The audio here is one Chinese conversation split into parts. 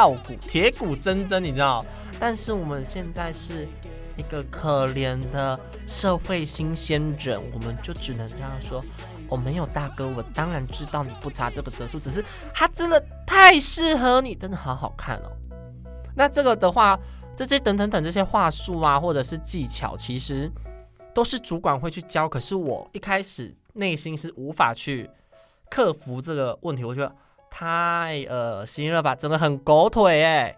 傲骨、铁骨铮铮，你知道？但是我们现在是一个可怜的社会新鲜人，我们就只能这样说。我没有大哥，我当然知道你不差这个折数，只是他真的太适合你，真的好好看哦。那这个的话，这些等等等这些话术啊，或者是技巧，其实都是主管会去教。可是我一开始内心是无法去克服这个问题，我觉得太恶心了吧，真的很狗腿哎。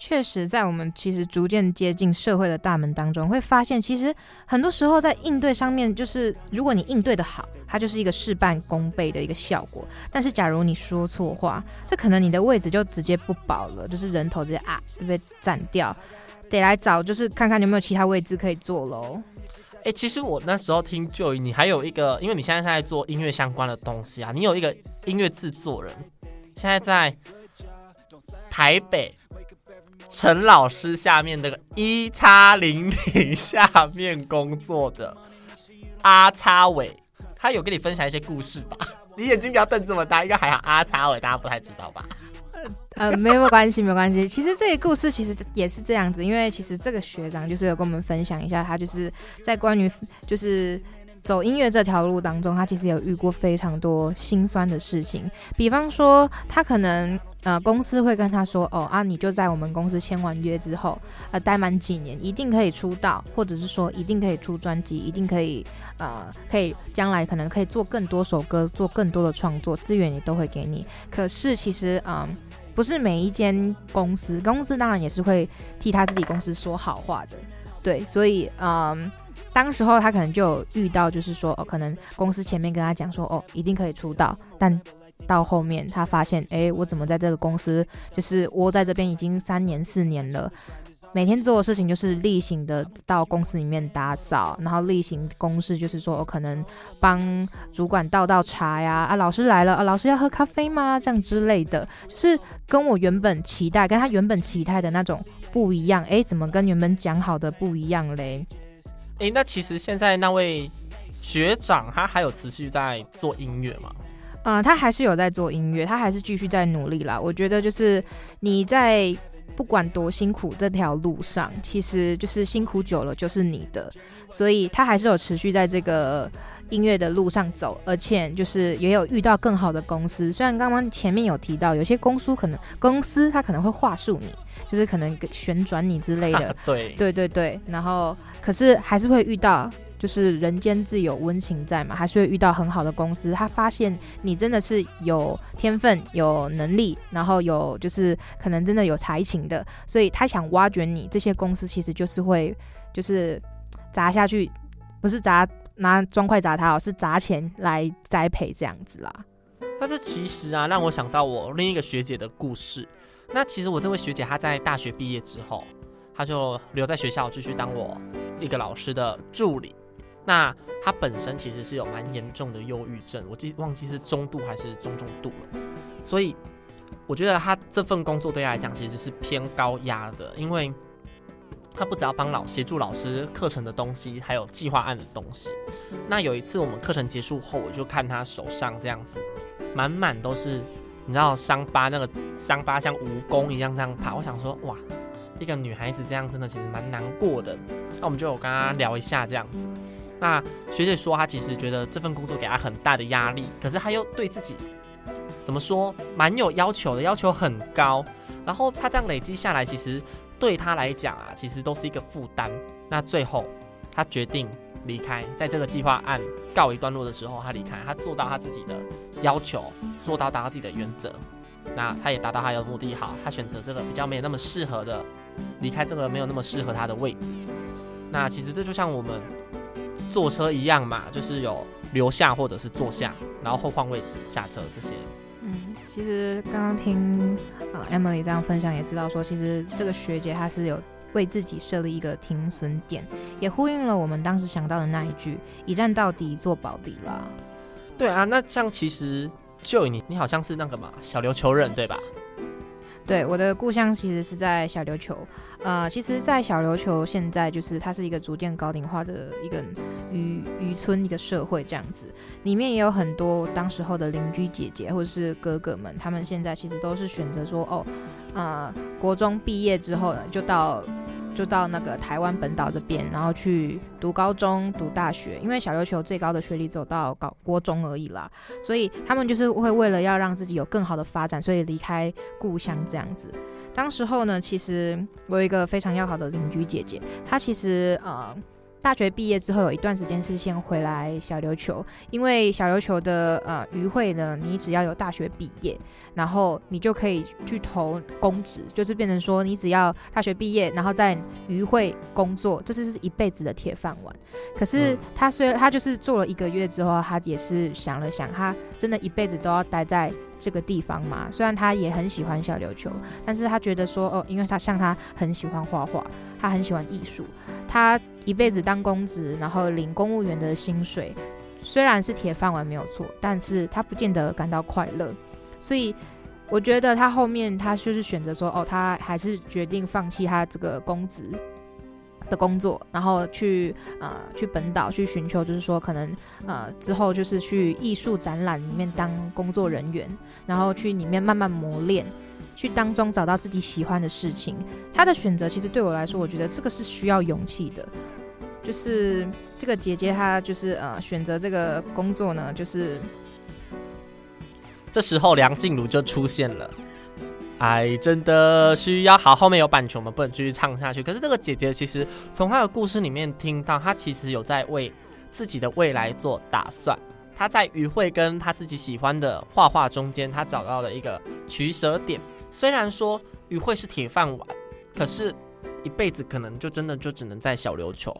确实，在我们其实逐渐接近社会的大门当中，会发现其实很多时候在应对上面，就是如果你应对的好，它就是一个事半功倍的一个效果。但是假如你说错话，这可能你的位置就直接不保了，就是人头直接啊就被斩掉，得来找就是看看有没有其他位置可以坐喽。哎、欸，其实我那时候听 Joy，你还有一个，因为你现在在做音乐相关的东西啊，你有一个音乐制作人，现在在台北。陈老师下面那个一叉零零下面工作的阿叉伟，他有跟你分享一些故事吧？你眼睛不要瞪这么大，应该还好。阿叉伟大家不太知道吧？呃，没有关系，没有关系。其实这个故事其实也是这样子，因为其实这个学长就是有跟我们分享一下，他就是在关于就是。走音乐这条路当中，他其实有遇过非常多心酸的事情。比方说，他可能呃公司会跟他说：“哦啊，你就在我们公司签完约之后，呃待满几年，一定可以出道，或者是说一定可以出专辑，一定可以呃可以将来可能可以做更多首歌，做更多的创作，资源也都会给你。”可是其实嗯、不是每一间公司，公司当然也是会替他自己公司说好话的，对，所以嗯。当时候他可能就有遇到，就是说哦，可能公司前面跟他讲说哦，一定可以出道，但到后面他发现，哎，我怎么在这个公司就是窝在这边已经三年四年了，每天做的事情就是例行的到公司里面打扫，然后例行公事就是说，我可能帮主管倒倒茶呀，啊，老师来了啊，老师要喝咖啡吗？这样之类的，就是跟我原本期待，跟他原本期待的那种不一样，哎，怎么跟原本讲好的不一样嘞？哎、欸，那其实现在那位学长他还有持续在做音乐吗？呃，他还是有在做音乐，他还是继续在努力啦。我觉得就是你在不管多辛苦这条路上，其实就是辛苦久了就是你的，所以他还是有持续在这个音乐的路上走，而且就是也有遇到更好的公司。虽然刚刚前面有提到有些公司可能公司他可能会话术你。就是可能旋转你之类的，对对对对，然后可是还是会遇到，就是人间自有温情在嘛，还是会遇到很好的公司，他发现你真的是有天分、有能力，然后有就是可能真的有才情的，所以他想挖掘你。这些公司其实就是会就是砸下去，不是砸拿砖块砸他哦，是砸钱来栽培这样子啦。但是其实啊，让我想到我另一个学姐的故事。那其实我这位学姐她在大学毕业之后，她就留在学校继续当我一个老师的助理。那他本身其实是有蛮严重的忧郁症，我记忘记是中度还是中重度了。所以我觉得他这份工作对他来讲其实是偏高压的，因为他不只要帮老协助老师课程的东西，还有计划案的东西。那有一次我们课程结束后，我就看他手上这样子，满满都是。你知道伤疤，那个伤疤像蜈蚣一样这样爬，我想说哇，一个女孩子这样真的其实蛮难过的。那我们就有跟她聊一下这样子。那学姐说她其实觉得这份工作给她很大的压力，可是她又对自己怎么说蛮有要求的，要求很高。然后她这样累积下来，其实对她来讲啊，其实都是一个负担。那最后她决定。离开，在这个计划案告一段落的时候，她离开，她做到她自己的要求，做到达到自己的原则，那她也达到她的目的。好，她选择这个比较没有那么适合的，离开这个没有那么适合她的位置。那其实这就像我们坐车一样嘛，就是有留下或者是坐下，然后后换位置下车这些。嗯，其实刚刚听呃 Emily 这样分享，也知道说，其实这个学姐她是有。为自己设立一个停损点，也呼应了我们当时想到的那一句“一站到底，做保底”啦。对啊，那像其实就你，你好像是那个嘛，小琉球人对吧？对，我的故乡其实是在小琉球。呃，其实，在小琉球现在就是它是一个逐渐高龄化的一个渔渔村一个社会这样子，里面也有很多当时候的邻居姐姐或者是哥哥们，他们现在其实都是选择说，哦，呃，国中毕业之后呢，就到。就到那个台湾本岛这边，然后去读高中、读大学，因为小琉球最高的学历走到高国中而已啦，所以他们就是会为了要让自己有更好的发展，所以离开故乡这样子。当时候呢，其实我有一个非常要好的邻居姐姐，她其实呃。大学毕业之后，有一段时间是先回来小琉球，因为小琉球的呃渔会呢，你只要有大学毕业，然后你就可以去投公职，就是变成说你只要大学毕业，然后在渔会工作，这是是一辈子的铁饭碗。可是他虽然他就是做了一个月之后，他也是想了想，他真的一辈子都要待在这个地方嘛？虽然他也很喜欢小琉球，但是他觉得说哦，因为他像他很喜欢画画，他很喜欢艺术，他。一辈子当公职，然后领公务员的薪水，虽然是铁饭碗没有错，但是他不见得感到快乐。所以我觉得他后面他就是选择说，哦，他还是决定放弃他这个公职的工作，然后去呃去本岛去寻求，就是说可能呃之后就是去艺术展览里面当工作人员，然后去里面慢慢磨练，去当中找到自己喜欢的事情。他的选择其实对我来说，我觉得这个是需要勇气的。就是这个姐姐，她就是呃选择这个工作呢，就是这时候梁静茹就出现了。爱真的需要好，后面有版权，我们不能继续唱下去。可是这个姐姐其实从她的故事里面听到，她其实有在为自己的未来做打算。她在渔会跟她自己喜欢的画画中间，她找到了一个取舍点。虽然说渔会是铁饭碗，可是一辈子可能就真的就只能在小琉球。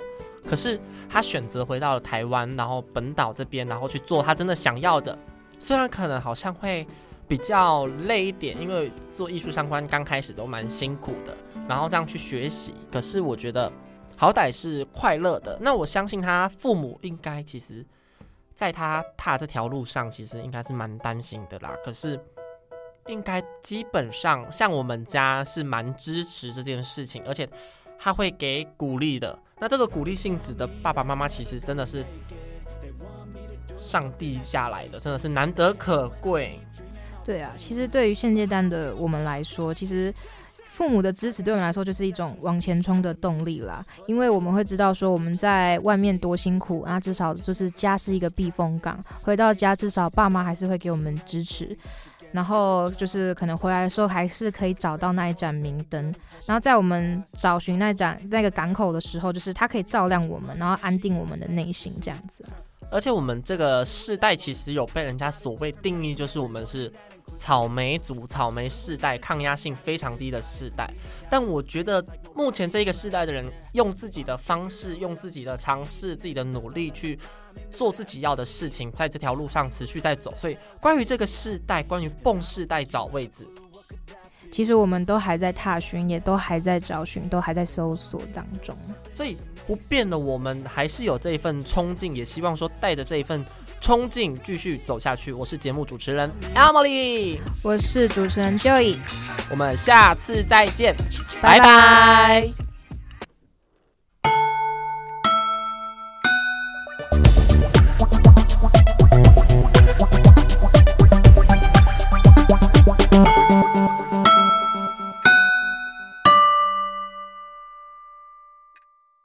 可是他选择回到了台湾，然后本岛这边，然后去做他真的想要的。虽然可能好像会比较累一点，因为做艺术相关刚开始都蛮辛苦的，然后这样去学习。可是我觉得好歹是快乐的。那我相信他父母应该其实在他踏这条路上，其实应该是蛮担心的啦。可是应该基本上像我们家是蛮支持这件事情，而且他会给鼓励的。那这个鼓励性质的爸爸妈妈，其实真的是上帝下来的，真的是难得可贵。对啊，其实对于现阶段的我们来说，其实父母的支持对我们来说就是一种往前冲的动力啦。因为我们会知道说我们在外面多辛苦啊，至少就是家是一个避风港，回到家至少爸妈还是会给我们支持。然后就是可能回来的时候，还是可以找到那一盏明灯。然后在我们找寻那盏那个港口的时候，就是它可以照亮我们，然后安定我们的内心，这样子。而且我们这个世代其实有被人家所谓定义，就是我们是草莓族、草莓世代，抗压性非常低的世代。但我觉得目前这一个世代的人，用自己的方式，用自己的尝试、自己的努力去做自己要的事情，在这条路上持续在走。所以，关于这个世代，关于蹦世代找位置，其实我们都还在踏寻，也都还在找寻，都还在搜索当中。所以。不变的，我们还是有这一份冲劲，也希望说带着这一份冲劲继续走下去。我是节目主持人 Emily，我是主持人 Joey，我们下次再见，拜拜。